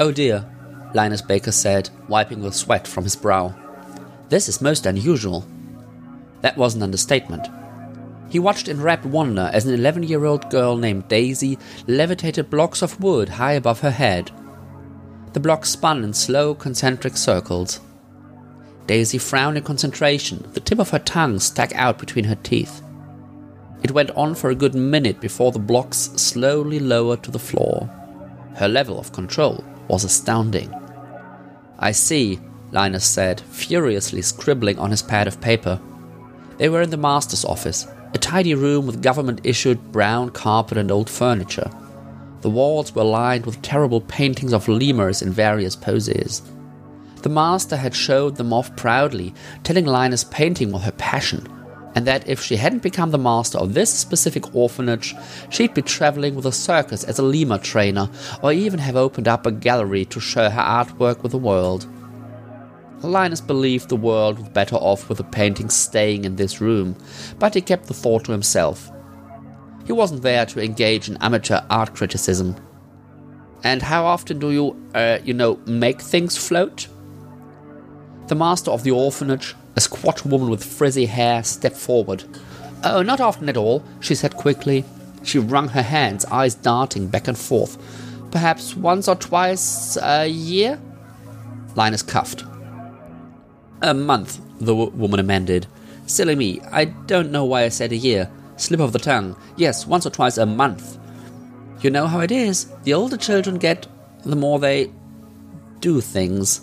Oh dear, Linus Baker said, wiping the sweat from his brow. This is most unusual. That was an understatement. He watched in rapt wonder as an 11 year old girl named Daisy levitated blocks of wood high above her head. The blocks spun in slow, concentric circles. Daisy frowned in concentration, the tip of her tongue stuck out between her teeth. It went on for a good minute before the blocks slowly lowered to the floor. Her level of control was astounding. I see, Linus said, furiously scribbling on his pad of paper. They were in the master's office, a tidy room with government issued brown carpet and old furniture. The walls were lined with terrible paintings of lemurs in various poses. The master had showed them off proudly, telling Linus painting was her passion, and that if she hadn't become the master of this specific orphanage, she'd be traveling with a circus as a lemur trainer, or even have opened up a gallery to share her artwork with the world. Linus believed the world was better off with the painting staying in this room, but he kept the thought to himself. He wasn't there to engage in amateur art criticism. And how often do you, uh, you know, make things float? The master of the orphanage, a squat woman with frizzy hair, stepped forward. Oh, not often at all, she said quickly. She wrung her hands, eyes darting back and forth. Perhaps once or twice a year? Linus cuffed. A month, the w- woman amended. Silly me, I don't know why I said a year. Slip of the tongue. Yes, once or twice a month. You know how it is. The older children get, the more they do things.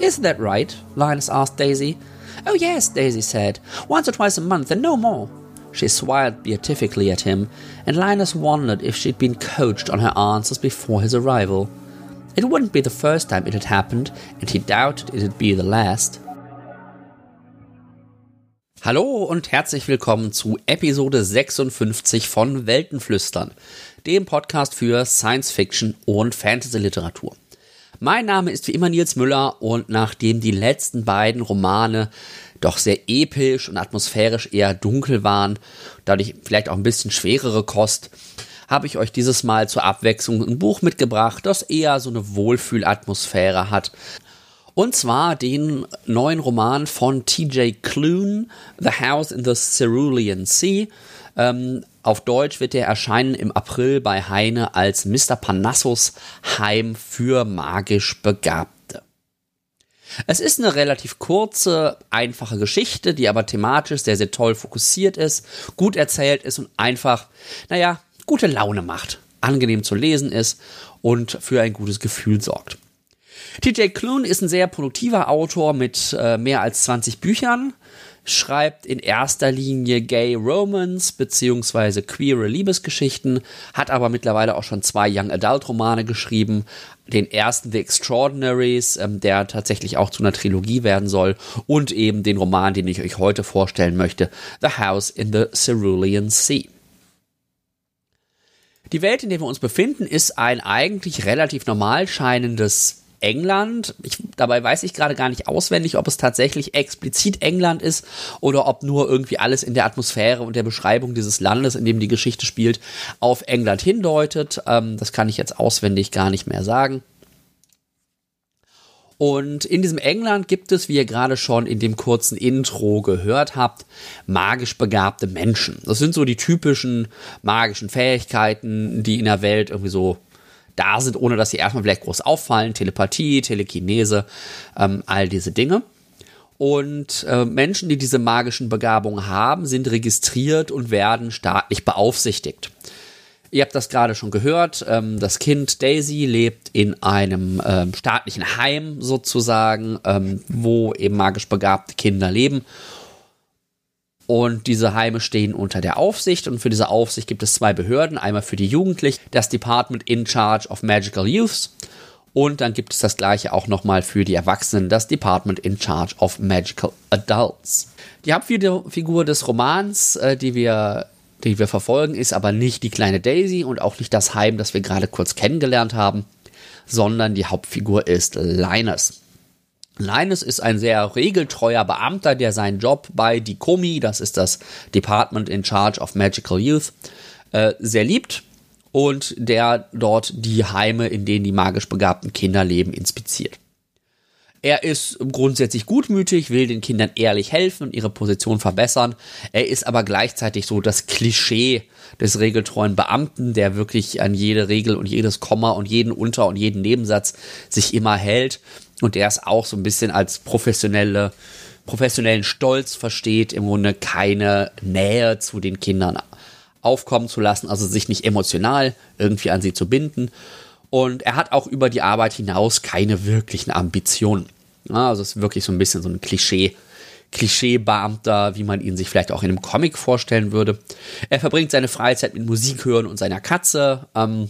Isn't that right? Linus asked Daisy. Oh, yes, Daisy said. Once or twice a month and no more. She smiled beatifically at him, and Linus wondered if she'd been coached on her answers before his arrival. It wouldn't be the first time it had happened, and he doubted it'd be the last. Hallo und herzlich willkommen zu Episode 56 von Weltenflüstern, dem Podcast für Science Fiction und Fantasy Literatur. Mein Name ist wie immer Nils Müller und nachdem die letzten beiden Romane doch sehr episch und atmosphärisch eher dunkel waren, dadurch vielleicht auch ein bisschen schwerere Kost, habe ich euch dieses Mal zur Abwechslung ein Buch mitgebracht, das eher so eine Wohlfühlatmosphäre hat. Und zwar den neuen Roman von TJ Klune, The House in the Cerulean Sea. Ähm, auf Deutsch wird er erscheinen im April bei Heine als Mr. Panassus Heim für magisch Begabte. Es ist eine relativ kurze, einfache Geschichte, die aber thematisch sehr, sehr toll fokussiert ist, gut erzählt ist und einfach, naja, gute Laune macht, angenehm zu lesen ist und für ein gutes Gefühl sorgt. TJ Klune ist ein sehr produktiver Autor mit äh, mehr als 20 Büchern, schreibt in erster Linie Gay Romans beziehungsweise queere Liebesgeschichten, hat aber mittlerweile auch schon zwei Young Adult Romane geschrieben. Den ersten The Extraordinaries, ähm, der tatsächlich auch zu einer Trilogie werden soll, und eben den Roman, den ich euch heute vorstellen möchte, The House in the Cerulean Sea. Die Welt, in der wir uns befinden, ist ein eigentlich relativ normal scheinendes England. Ich, dabei weiß ich gerade gar nicht auswendig, ob es tatsächlich explizit England ist oder ob nur irgendwie alles in der Atmosphäre und der Beschreibung dieses Landes, in dem die Geschichte spielt, auf England hindeutet. Ähm, das kann ich jetzt auswendig gar nicht mehr sagen. Und in diesem England gibt es, wie ihr gerade schon in dem kurzen Intro gehört habt, magisch begabte Menschen. Das sind so die typischen magischen Fähigkeiten, die in der Welt irgendwie so da sind, ohne dass sie erstmal vielleicht groß auffallen. Telepathie, Telekinese, ähm, all diese Dinge. Und äh, Menschen, die diese magischen Begabungen haben, sind registriert und werden staatlich beaufsichtigt. Ihr habt das gerade schon gehört. Ähm, das Kind Daisy lebt in einem ähm, staatlichen Heim sozusagen, ähm, wo eben magisch begabte Kinder leben. Und diese Heime stehen unter der Aufsicht und für diese Aufsicht gibt es zwei Behörden. Einmal für die Jugendlichen, das Department in Charge of Magical Youths. Und dann gibt es das gleiche auch nochmal für die Erwachsenen, das Department in Charge of Magical Adults. Die Hauptfigur des Romans, äh, die wir die wir verfolgen, ist aber nicht die kleine Daisy und auch nicht das Heim, das wir gerade kurz kennengelernt haben, sondern die Hauptfigur ist Linus. Linus ist ein sehr regeltreuer Beamter, der seinen Job bei DICOMI, das ist das Department in Charge of Magical Youth, äh, sehr liebt und der dort die Heime, in denen die magisch begabten Kinder leben, inspiziert. Er ist grundsätzlich gutmütig, will den Kindern ehrlich helfen und ihre Position verbessern. Er ist aber gleichzeitig so das Klischee des regeltreuen Beamten, der wirklich an jede Regel und jedes Komma und jeden Unter- und jeden Nebensatz sich immer hält und der es auch so ein bisschen als professionelle, professionellen Stolz versteht, im Grunde keine Nähe zu den Kindern aufkommen zu lassen, also sich nicht emotional irgendwie an sie zu binden. Und er hat auch über die Arbeit hinaus keine wirklichen Ambitionen. also ist wirklich so ein bisschen so ein Klischee, Klischee-Beamter, wie man ihn sich vielleicht auch in einem Comic vorstellen würde. Er verbringt seine Freizeit mit Musik hören und seiner Katze. Ähm,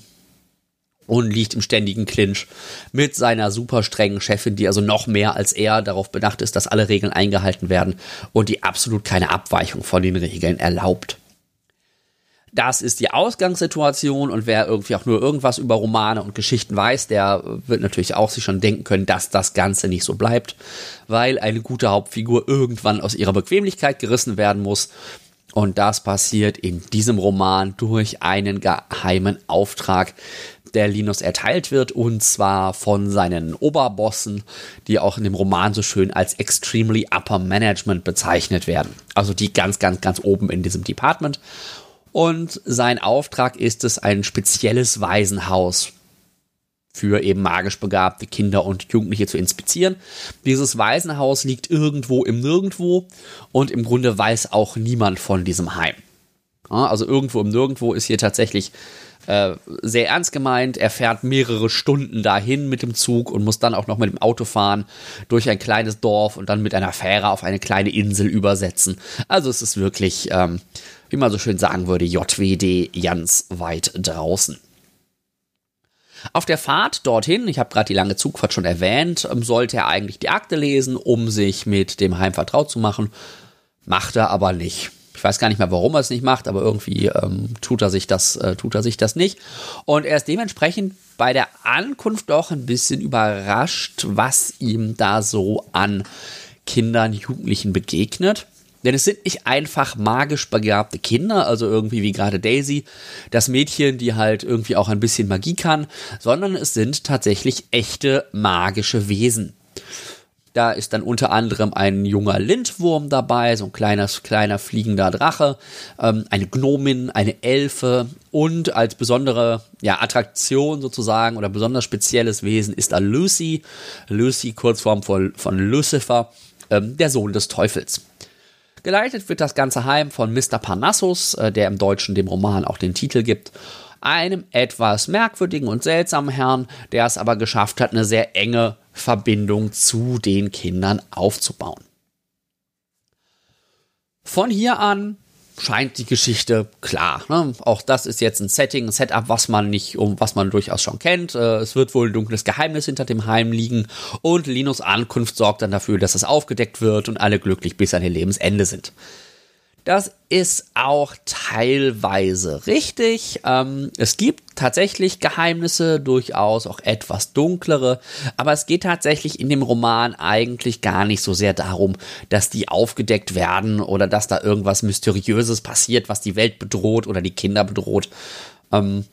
und liegt im ständigen Clinch mit seiner super strengen Chefin, die also noch mehr als er darauf bedacht ist, dass alle Regeln eingehalten werden und die absolut keine Abweichung von den Regeln erlaubt. Das ist die Ausgangssituation und wer irgendwie auch nur irgendwas über Romane und Geschichten weiß, der wird natürlich auch sich schon denken können, dass das Ganze nicht so bleibt, weil eine gute Hauptfigur irgendwann aus ihrer Bequemlichkeit gerissen werden muss. Und das passiert in diesem Roman durch einen geheimen Auftrag, der Linus erteilt wird, und zwar von seinen Oberbossen, die auch in dem Roman so schön als Extremely Upper Management bezeichnet werden. Also die ganz, ganz, ganz oben in diesem Department. Und sein Auftrag ist es, ein spezielles Waisenhaus für eben magisch begabte Kinder und Jugendliche zu inspizieren. Dieses Waisenhaus liegt irgendwo im Nirgendwo und im Grunde weiß auch niemand von diesem Heim. Also irgendwo im Nirgendwo ist hier tatsächlich äh, sehr ernst gemeint. Er fährt mehrere Stunden dahin mit dem Zug und muss dann auch noch mit dem Auto fahren durch ein kleines Dorf und dann mit einer Fähre auf eine kleine Insel übersetzen. Also es ist wirklich ähm, wie man so schön sagen würde, JWD ganz weit draußen. Auf der Fahrt dorthin, ich habe gerade die lange Zugfahrt schon erwähnt, ähm, sollte er eigentlich die Akte lesen, um sich mit dem Heim vertraut zu machen. Macht er aber nicht. Ich weiß gar nicht mehr, warum er es nicht macht, aber irgendwie ähm, tut er sich das, äh, tut er sich das nicht. Und er ist dementsprechend bei der Ankunft doch ein bisschen überrascht, was ihm da so an Kindern, Jugendlichen begegnet. Denn es sind nicht einfach magisch begabte Kinder, also irgendwie wie gerade Daisy, das Mädchen, die halt irgendwie auch ein bisschen Magie kann, sondern es sind tatsächlich echte magische Wesen. Da ist dann unter anderem ein junger Lindwurm dabei, so ein kleiner, kleiner fliegender Drache, ähm, eine Gnomin, eine Elfe und als besondere ja, Attraktion sozusagen oder besonders spezielles Wesen ist da Lucy. Lucy, Kurzform von, von Lucifer, ähm, der Sohn des Teufels. Geleitet wird das ganze Heim von Mr. Parnassus, äh, der im Deutschen dem Roman auch den Titel gibt. Einem etwas merkwürdigen und seltsamen Herrn, der es aber geschafft hat, eine sehr enge Verbindung zu den Kindern aufzubauen. Von hier an scheint die Geschichte klar. Ne? Auch das ist jetzt ein Setting, ein Setup, was man nicht, um was man durchaus schon kennt. Äh, es wird wohl ein dunkles Geheimnis hinter dem Heim liegen und Linus Ankunft sorgt dann dafür, dass es aufgedeckt wird und alle glücklich bis an ihr Lebensende sind. Das ist auch teilweise richtig. Ähm, es gibt tatsächlich Geheimnisse, durchaus auch etwas dunklere, aber es geht tatsächlich in dem Roman eigentlich gar nicht so sehr darum, dass die aufgedeckt werden oder dass da irgendwas Mysteriöses passiert, was die Welt bedroht oder die Kinder bedroht. Ähm,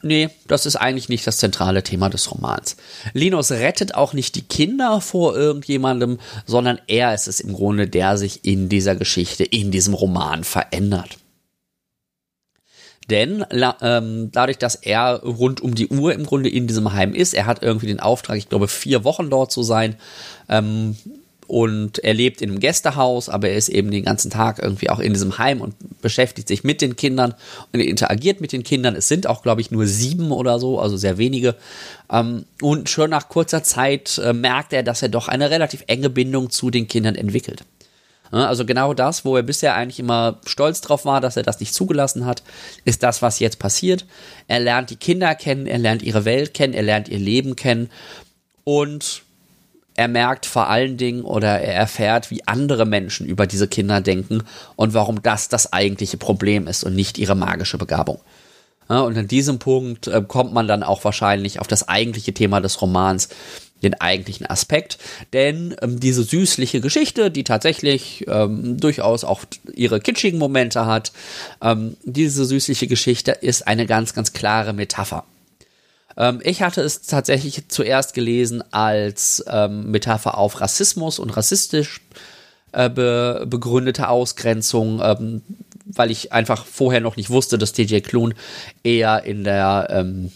Nee, das ist eigentlich nicht das zentrale Thema des Romans. Linus rettet auch nicht die Kinder vor irgendjemandem, sondern er ist es im Grunde, der sich in dieser Geschichte, in diesem Roman verändert. Denn ähm, dadurch, dass er rund um die Uhr im Grunde in diesem Heim ist, er hat irgendwie den Auftrag, ich glaube, vier Wochen dort zu sein, ähm, und er lebt in einem Gästehaus, aber er ist eben den ganzen Tag irgendwie auch in diesem Heim und beschäftigt sich mit den Kindern und er interagiert mit den Kindern. Es sind auch, glaube ich, nur sieben oder so, also sehr wenige. Ähm, und schon nach kurzer Zeit äh, merkt er, dass er doch eine relativ enge Bindung zu den Kindern entwickelt. Also genau das, wo er bisher eigentlich immer stolz drauf war, dass er das nicht zugelassen hat, ist das, was jetzt passiert. Er lernt die Kinder kennen, er lernt ihre Welt kennen, er lernt ihr Leben kennen und er merkt vor allen Dingen oder er erfährt, wie andere Menschen über diese Kinder denken und warum das das eigentliche Problem ist und nicht ihre magische Begabung. Ja, und an diesem Punkt äh, kommt man dann auch wahrscheinlich auf das eigentliche Thema des Romans, den eigentlichen Aspekt. Denn ähm, diese süßliche Geschichte, die tatsächlich ähm, durchaus auch ihre kitschigen Momente hat, ähm, diese süßliche Geschichte ist eine ganz, ganz klare Metapher. Ähm, ich hatte es tatsächlich zuerst gelesen als ähm, Metapher auf Rassismus und rassistisch äh, be begründete Ausgrenzung, ähm, weil ich einfach vorher noch nicht wusste, dass TJ Klune eher in der ähm,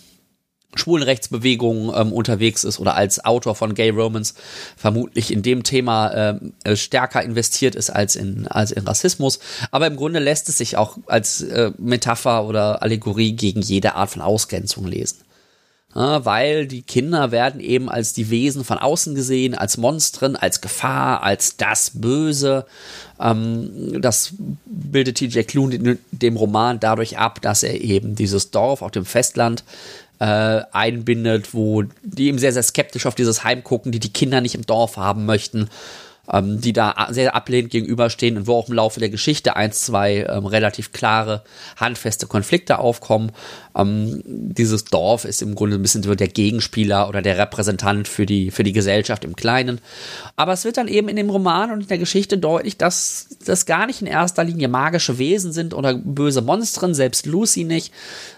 Schwulenrechtsbewegung ähm, unterwegs ist oder als Autor von Gay Romans vermutlich in dem Thema ähm, äh, stärker investiert ist als in, als in Rassismus. Aber im Grunde lässt es sich auch als äh, Metapher oder Allegorie gegen jede Art von Ausgrenzung lesen. Weil die Kinder werden eben als die Wesen von außen gesehen, als Monstren, als Gefahr, als das Böse. Ähm, das bildet TJ Klune in dem Roman dadurch ab, dass er eben dieses Dorf auf dem Festland äh, einbindet, wo die eben sehr, sehr skeptisch auf dieses Heim gucken, die die Kinder nicht im Dorf haben möchten ähm, die da sehr ablehnend gegenüberstehen und wo auch im Laufe der Geschichte eins, zwei ähm, relativ klare, handfeste Konflikte aufkommen. Ähm, dieses Dorf ist im Grunde ein bisschen so der Gegenspieler oder der Repräsentant für die, für die Gesellschaft im Kleinen. Aber es wird dann eben in dem Roman und in der Geschichte deutlich, dass das gar nicht in erster Linie magische Wesen sind oder böse Monstren, selbst Lucy nicht,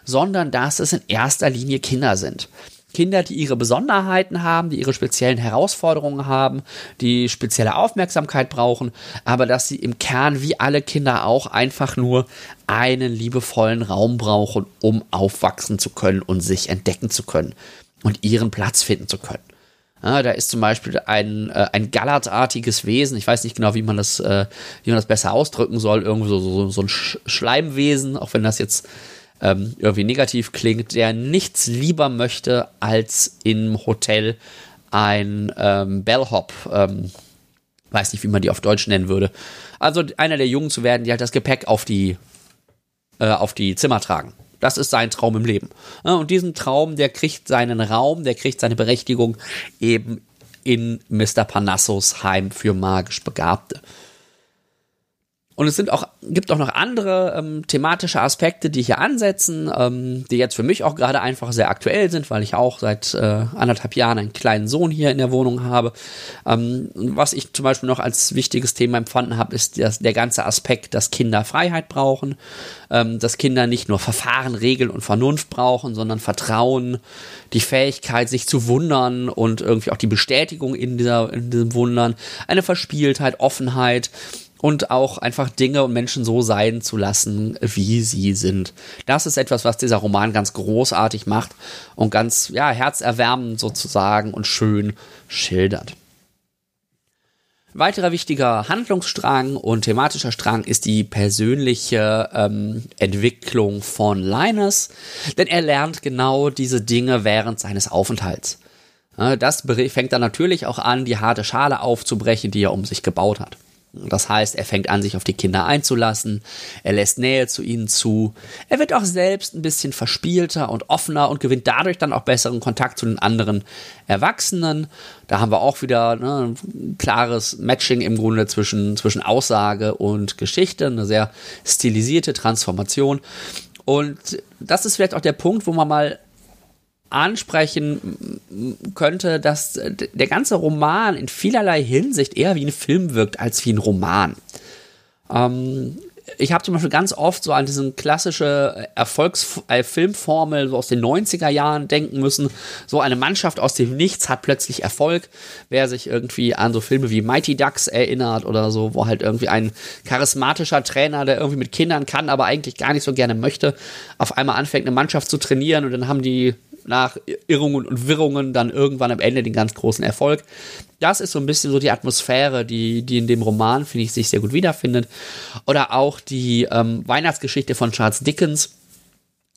sondern dass es in erster Linie Kinder sind. Kinder, die ihre Besonderheiten haben, die ihre speziellen Herausforderungen haben, die spezielle Aufmerksamkeit brauchen, aber dass sie im Kern wie alle Kinder auch einfach nur einen liebevollen Raum brauchen, um aufwachsen zu können und sich entdecken zu können und ihren Platz finden zu können. Ja, da ist zum Beispiel ein, äh, ein gallertartiges Wesen, ich weiß nicht genau, wie man das, äh, wie man das besser ausdrücken soll, irgendwie so, so, so ein Sch Schleimwesen, auch wenn das jetzt ähm, irgendwie negativ klingt, der nichts lieber möchte, als im Hotel ein ähm, Bellhop, ähm, weiß nicht, wie man die auf Deutsch nennen würde. Also einer der Jungen zu werden, die halt das Gepäck auf die, äh, auf die Zimmer tragen. Das ist sein Traum im Leben. Und diesen Traum, der kriegt seinen Raum, der kriegt seine Berechtigung eben in Mr. Panassos Heim für magisch Begabte. Und es sind auch, gibt auch noch andere ähm, thematische Aspekte, die hier ansetzen, ähm, die jetzt für mich auch gerade einfach sehr aktuell sind, weil ich auch seit äh, anderthalb Jahren einen kleinen Sohn hier in der Wohnung habe. Ähm, was ich zum Beispiel noch als wichtiges Thema empfunden habe, ist das, der ganze Aspekt, dass Kinder Freiheit brauchen, ähm, dass Kinder nicht nur Verfahren, Regeln und Vernunft brauchen, sondern Vertrauen, die Fähigkeit, sich zu wundern und irgendwie auch die Bestätigung in, dieser, in diesem Wundern, eine Verspieltheit, Offenheit und auch einfach Dinge und Menschen so sein zu lassen, wie sie sind. Das ist etwas, was dieser Roman ganz großartig macht und ganz, ja, herzerwärmend sozusagen und schön schildert. Weiterer wichtiger Handlungsstrang und thematischer Strang ist die persönliche ähm, Entwicklung von Linus, denn er lernt genau diese Dinge während seines Aufenthalts. Das fängt dann natürlich auch an, die harte Schale aufzubrechen, die er um sich gebaut hat. Das heißt, er fängt an, sich auf die Kinder einzulassen, er lässt Nähe zu ihnen zu, er wird auch selbst ein bisschen verspielter und offener und gewinnt dadurch dann auch besseren Kontakt zu den anderen Erwachsenen. Da haben wir auch wieder ne, ein klares Matching im Grunde zwischen, zwischen Aussage und Geschichte, eine sehr stilisierte Transformation. Und das ist vielleicht auch der Punkt, wo man mal ansprechen könnte, dass der ganze Roman in vielerlei Hinsicht eher wie ein Film wirkt als wie ein Roman. Ähm, ich habe zum Beispiel ganz oft so an diese klassische Erfolgsfilmformel so aus den 90er Jahren denken müssen. So eine Mannschaft aus dem Nichts hat plötzlich Erfolg. Wer sich irgendwie an so Filme wie Mighty Ducks erinnert oder so, wo halt irgendwie ein charismatischer Trainer, der irgendwie mit Kindern kann, aber eigentlich gar nicht so gerne möchte, auf einmal anfängt, eine Mannschaft zu trainieren und dann haben die nach Irrungen und Wirrungen dann irgendwann am Ende den ganz großen Erfolg. Das ist so ein bisschen so die Atmosphäre, die, die in dem Roman, finde ich, sich sehr gut wiederfindet. Oder auch die ähm, Weihnachtsgeschichte von Charles Dickens.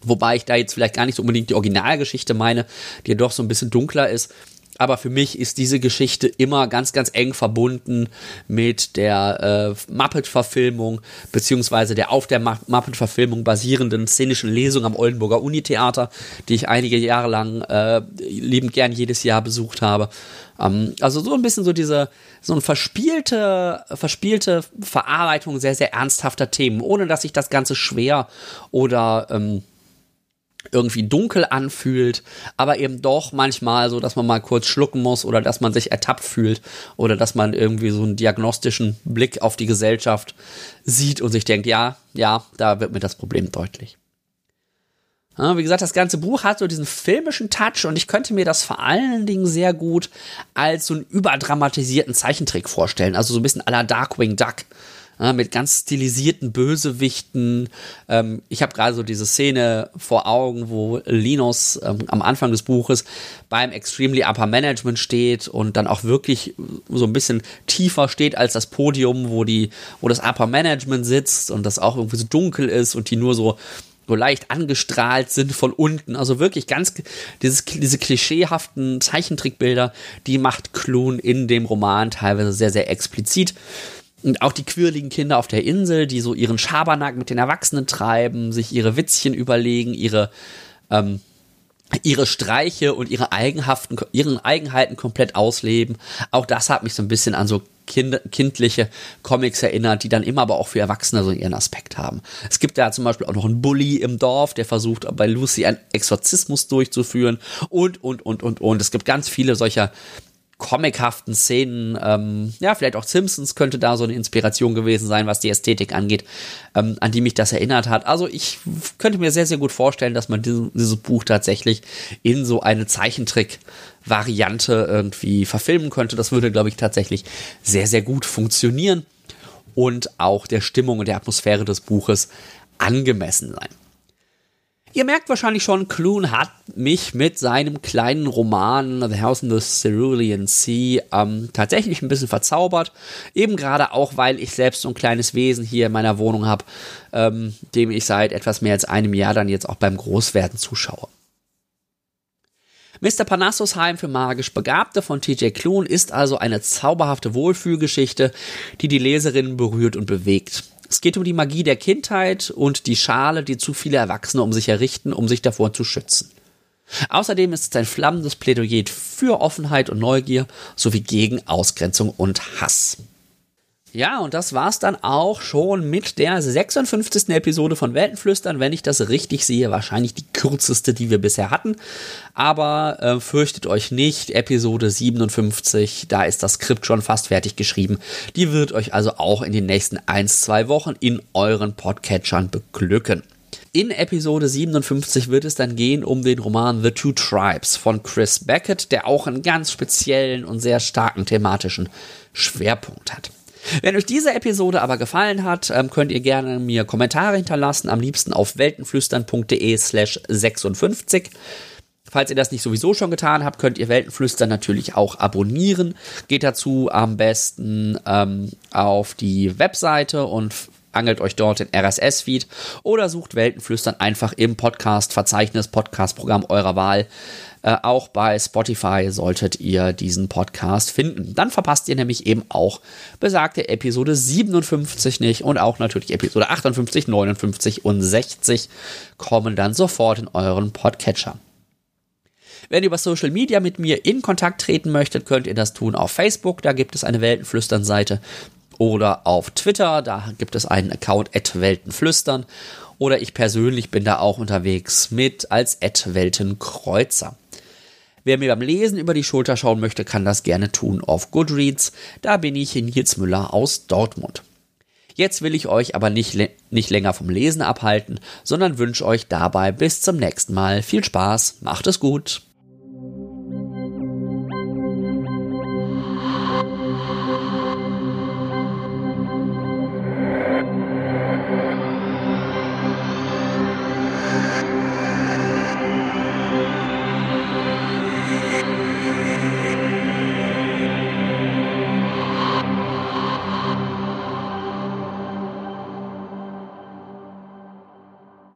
Wobei ich da jetzt vielleicht gar nicht so unbedingt die Originalgeschichte meine, die ja doch so ein bisschen dunkler ist aber für mich ist diese Geschichte immer ganz, ganz eng verbunden mit der äh, Muppet-Verfilmung, beziehungsweise der auf der Muppet-Verfilmung basierenden szenischen Lesung am Oldenburger Unitheater, die ich einige Jahre lang äh, liebend gern jedes Jahr besucht habe. Ähm, also so ein bisschen so diese, so eine verspielte, verspielte Verarbeitung sehr, sehr ernsthafter Themen, ohne dass sich das Ganze schwer oder ähm, irgendwie dunkel anfühlt, aber eben doch manchmal so, dass man mal kurz schlucken muss oder dass man sich ertappt fühlt oder dass man irgendwie so einen diagnostischen Blick auf die Gesellschaft sieht und sich denkt, ja, ja, da wird mir das Problem deutlich. Ja, wie gesagt, das ganze Buch hat so diesen filmischen Touch und ich könnte mir das vor allen Dingen sehr gut als so einen überdramatisierten Zeichentrick vorstellen, also so ein bisschen à la Darkwing Duck ja, mit ganz stilisierten Bösewichten. Ähm, ich habe gerade so diese Szene vor Augen, wo Linus ähm, am Anfang des Buches beim Extremely Upper Management steht und dann auch wirklich so ein bisschen tiefer steht als das Podium, wo die, wo das Upper Management sitzt und das auch irgendwie so dunkel ist und die nur so so leicht angestrahlt sind von unten. Also wirklich ganz dieses, diese klischeehaften Zeichentrickbilder, die macht Kloon in dem Roman teilweise sehr, sehr explizit. Und auch die quirligen Kinder auf der Insel, die so ihren Schabernack mit den Erwachsenen treiben, sich ihre Witzchen überlegen, ihre, ähm, ihre Streiche und ihre Eigenhaften, ihren Eigenheiten komplett ausleben. Auch das hat mich so ein bisschen an so kind, kindliche Comics erinnert, die dann immer aber auch für Erwachsene so ihren Aspekt haben. Es gibt da zum Beispiel auch noch einen Bully im Dorf, der versucht bei Lucy einen Exorzismus durchzuführen und, und, und, und, und. Es gibt ganz viele solcher comichaften Szenen. Ähm, ja, vielleicht auch Simpsons könnte da so eine Inspiration gewesen sein, was die Ästhetik angeht, ähm, an die mich das erinnert hat. Also ich könnte mir sehr, sehr gut vorstellen, dass man diese, dieses Buch tatsächlich in so eine Zeichentrick-Variante irgendwie verfilmen könnte. Das würde, glaube ich, tatsächlich sehr, sehr gut funktionieren und auch der Stimmung und der Atmosphäre des Buches angemessen sein. Ihr merkt wahrscheinlich schon, Clune hat mich mit seinem kleinen Roman The House in the Cerulean Sea ähm, tatsächlich ein bisschen verzaubert. Eben gerade auch, weil ich selbst so ein kleines Wesen hier in meiner Wohnung habe, ähm, dem ich seit etwas mehr als einem Jahr dann jetzt auch beim Großwerden zuschaue. Mr. Panassos Heim für magisch Begabte von TJ Klune ist also eine zauberhafte Wohlfühlgeschichte, die die Leserin berührt und bewegt. Es geht um die Magie der Kindheit und die Schale, die zu viele Erwachsene um sich errichten, um sich davor zu schützen. Außerdem ist es ein flammendes Plädoyer für Offenheit und Neugier sowie gegen Ausgrenzung und Hass. Ja, und das war's dann auch schon mit der 56. Episode von Weltenflüstern, wenn ich das richtig sehe, wahrscheinlich die kürzeste, die wir bisher hatten. Aber äh, fürchtet euch nicht, Episode 57, da ist das Skript schon fast fertig geschrieben. Die wird euch also auch in den nächsten 1, 2 Wochen in euren Podcatchern beglücken. In Episode 57 wird es dann gehen um den Roman The Two Tribes von Chris Beckett, der auch einen ganz speziellen und sehr starken thematischen Schwerpunkt hat. Wenn euch diese Episode aber gefallen hat, ähm, könnt ihr gerne mir Kommentare hinterlassen, am liebsten auf weltenflüstern.de slash 56. Falls ihr das nicht sowieso schon getan habt, könnt ihr Weltenflüstern natürlich auch abonnieren. Geht dazu am besten ähm, auf die Webseite und angelt euch dort den RSS-Feed oder sucht Weltenflüstern einfach im Podcast-Verzeichnis, Podcast-Programm eurer Wahl. Äh, auch bei Spotify solltet ihr diesen Podcast finden. Dann verpasst ihr nämlich eben auch besagte Episode 57 nicht und auch natürlich Episode 58, 59 und 60 kommen dann sofort in euren Podcatcher. Wenn ihr über Social Media mit mir in Kontakt treten möchtet, könnt ihr das tun auf Facebook, da gibt es eine Weltenflüstern-Seite oder auf Twitter, da gibt es einen Account Weltenflüstern oder ich persönlich bin da auch unterwegs mit als Weltenkreuzer. Wer mir beim Lesen über die Schulter schauen möchte, kann das gerne tun auf Goodreads. Da bin ich Nils Müller aus Dortmund. Jetzt will ich euch aber nicht, nicht länger vom Lesen abhalten, sondern wünsche euch dabei bis zum nächsten Mal viel Spaß, macht es gut.